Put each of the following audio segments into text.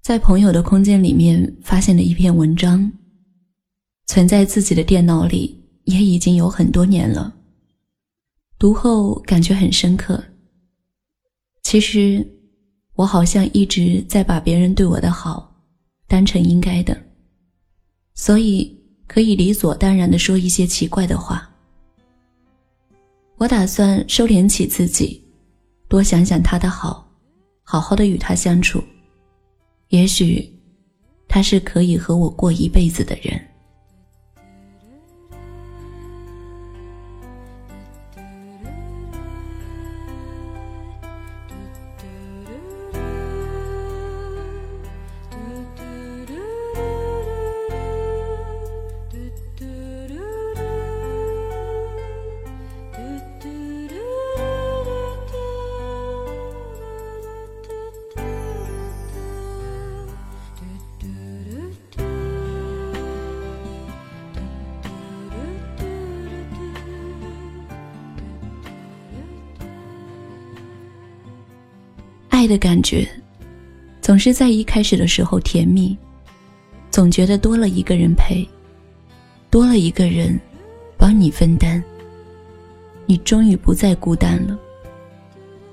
在朋友的空间里面发现了一篇文章，存在自己的电脑里也已经有很多年了。读后感觉很深刻。其实，我好像一直在把别人对我的好当成应该的，所以可以理所当然的说一些奇怪的话。我打算收敛起自己，多想想他的好，好好的与他相处。也许，他是可以和我过一辈子的人。爱的感觉，总是在一开始的时候甜蜜，总觉得多了一个人陪，多了一个人帮你分担，你终于不再孤单了。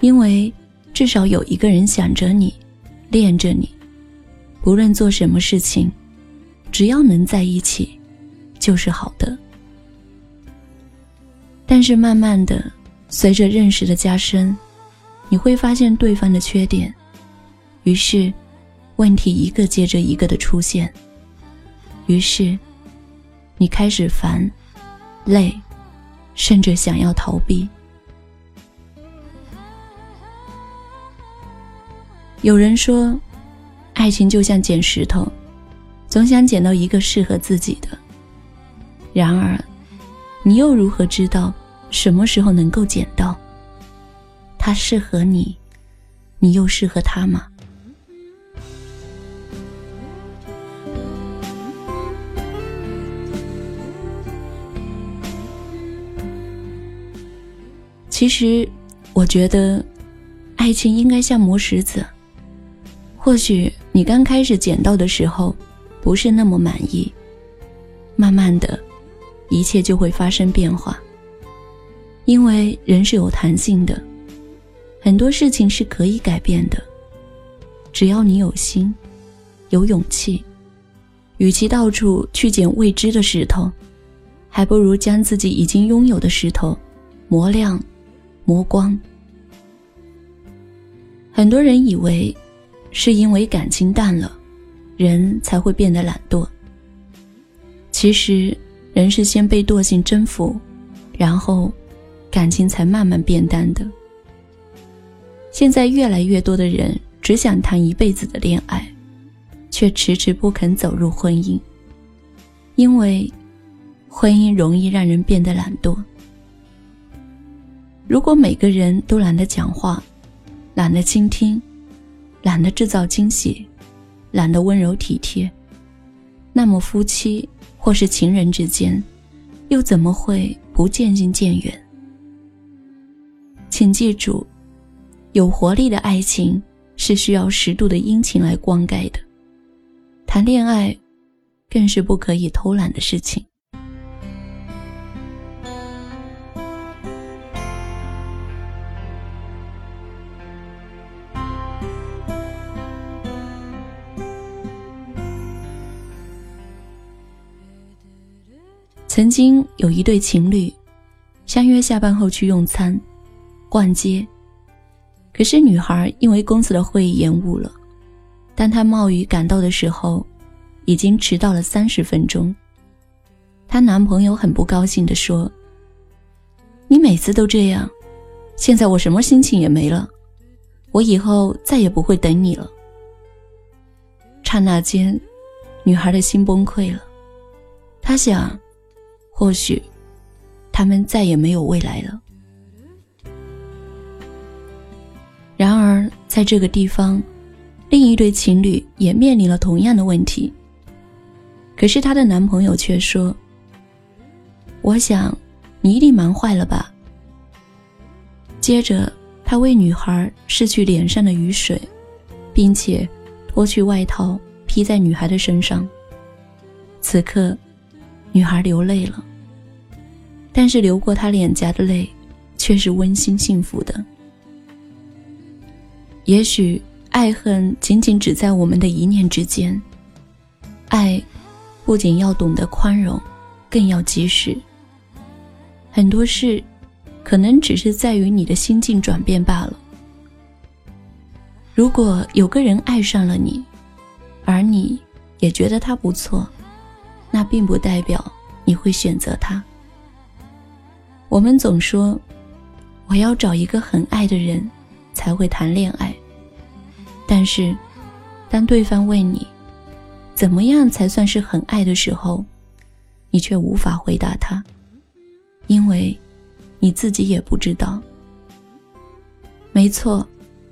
因为至少有一个人想着你，恋着你，不论做什么事情，只要能在一起，就是好的。但是慢慢的，随着认识的加深。你会发现对方的缺点，于是，问题一个接着一个的出现。于是，你开始烦、累，甚至想要逃避。有人说，爱情就像捡石头，总想捡到一个适合自己的。然而，你又如何知道什么时候能够捡到？他适合你，你又适合他吗？其实，我觉得，爱情应该像磨石子。或许你刚开始捡到的时候，不是那么满意，慢慢的，一切就会发生变化。因为人是有弹性的。很多事情是可以改变的，只要你有心，有勇气。与其到处去捡未知的石头，还不如将自己已经拥有的石头磨亮、磨光。很多人以为是因为感情淡了，人才会变得懒惰。其实，人是先被惰性征服，然后感情才慢慢变淡的。现在越来越多的人只想谈一辈子的恋爱，却迟迟不肯走入婚姻，因为婚姻容易让人变得懒惰。如果每个人都懒得讲话，懒得倾听，懒得制造惊喜，懒得温柔体贴，那么夫妻或是情人之间，又怎么会不渐行渐远？请记住。有活力的爱情是需要适度的殷勤来灌溉的，谈恋爱更是不可以偷懒的事情。曾经有一对情侣，相约下班后去用餐、逛街。可是女孩因为公司的会议延误了，当她冒雨赶到的时候，已经迟到了三十分钟。她男朋友很不高兴地说：“你每次都这样，现在我什么心情也没了，我以后再也不会等你了。”刹那间，女孩的心崩溃了，她想，或许，他们再也没有未来了。在这个地方，另一对情侣也面临了同样的问题。可是她的男朋友却说：“我想，你一定忙坏了吧。”接着，他为女孩拭去脸上的雨水，并且脱去外套披在女孩的身上。此刻，女孩流泪了，但是流过她脸颊的泪，却是温馨幸福的。也许爱恨仅仅只在我们的一念之间。爱，不仅要懂得宽容，更要及时。很多事，可能只是在于你的心境转变罢了。如果有个人爱上了你，而你也觉得他不错，那并不代表你会选择他。我们总说，我要找一个很爱的人，才会谈恋爱。但是，当对方问你，怎么样才算是很爱的时候，你却无法回答他，因为，你自己也不知道。没错，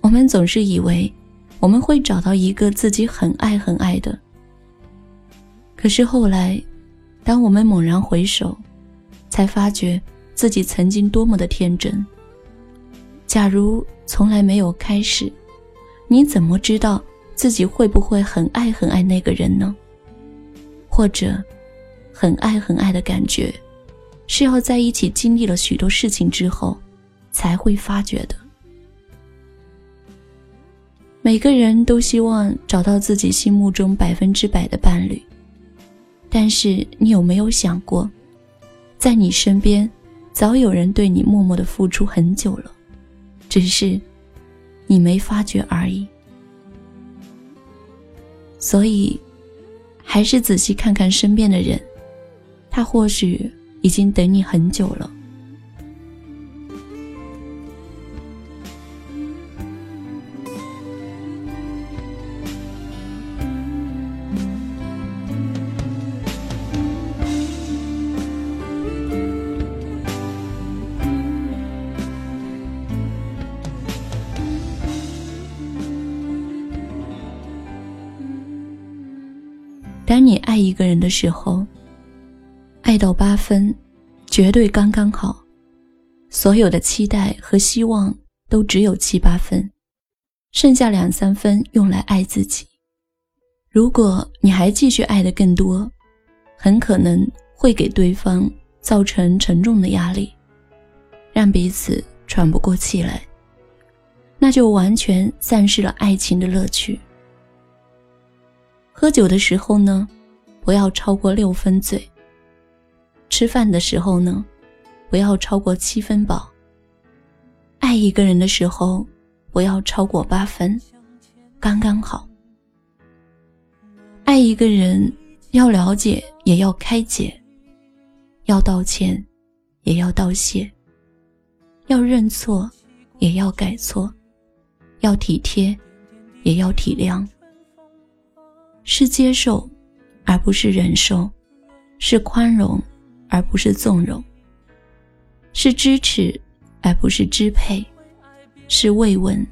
我们总是以为，我们会找到一个自己很爱很爱的。可是后来，当我们猛然回首，才发觉自己曾经多么的天真。假如从来没有开始。你怎么知道自己会不会很爱很爱那个人呢？或者，很爱很爱的感觉，是要在一起经历了许多事情之后，才会发觉的。每个人都希望找到自己心目中百分之百的伴侣，但是你有没有想过，在你身边，早有人对你默默的付出很久了，只是。你没发觉而已，所以，还是仔细看看身边的人，他或许已经等你很久了。一个人的时候，爱到八分，绝对刚刚好，所有的期待和希望都只有七八分，剩下两三分用来爱自己。如果你还继续爱的更多，很可能会给对方造成沉重的压力，让彼此喘不过气来，那就完全丧失了爱情的乐趣。喝酒的时候呢，不要超过六分醉。吃饭的时候呢，不要超过七分饱。爱一个人的时候，不要超过八分，刚刚好。爱一个人，要了解，也要开解；要道歉，也要道谢；要认错，也要改错；要体贴，也要体谅。是接受，而不是忍受；是宽容，而不是纵容；是支持，而不是支配；是慰问，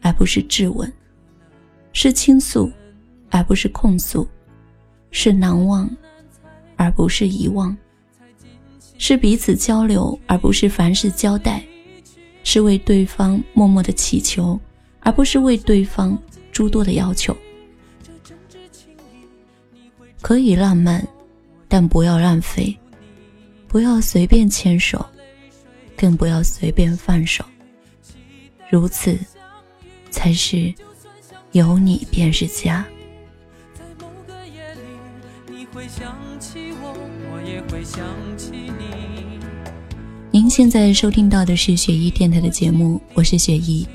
而不是质问；是倾诉，而不是控诉；是难忘，而不是遗忘；是彼此交流，而不是凡事交代；是为对方默默的祈求，而不是为对方诸多的要求。可以浪漫，但不要浪费；不要随便牵手，更不要随便放手。如此，才是有你便是家。您现在收听到的是雪姨电台的节目，我是雪姨。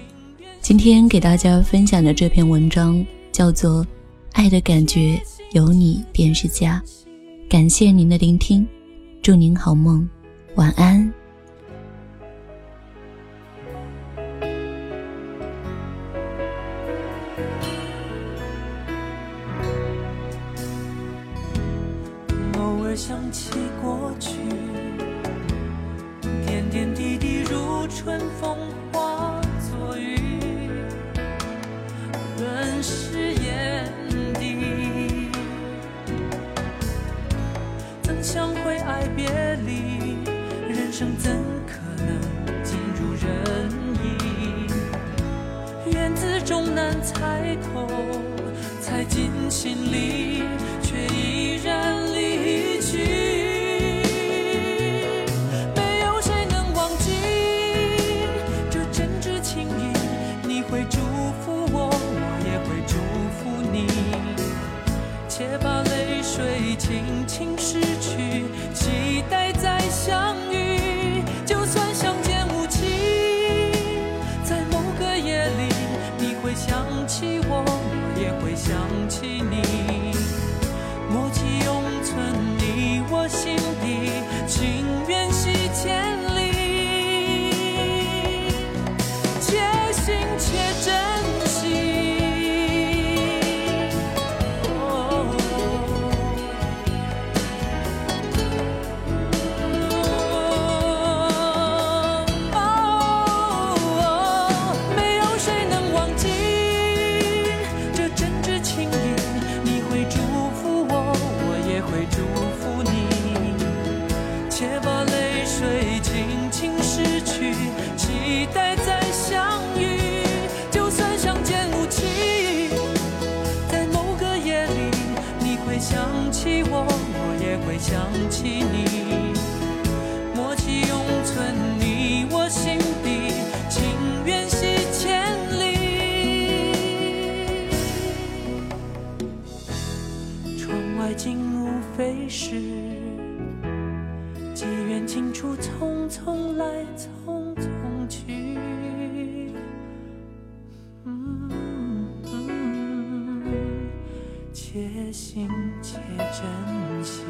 今天给大家分享的这篇文章叫做《爱的感觉》。有你便是家，感谢您的聆听，祝您好梦，晚安。偶尔想起过去，点点滴滴如春风别离人生怎可能尽如人意，缘字终难猜透，猜进心里。想起你，默契永存你我心底，情缘系千里。窗外景物飞逝，机缘尽处匆匆来匆。且行且珍惜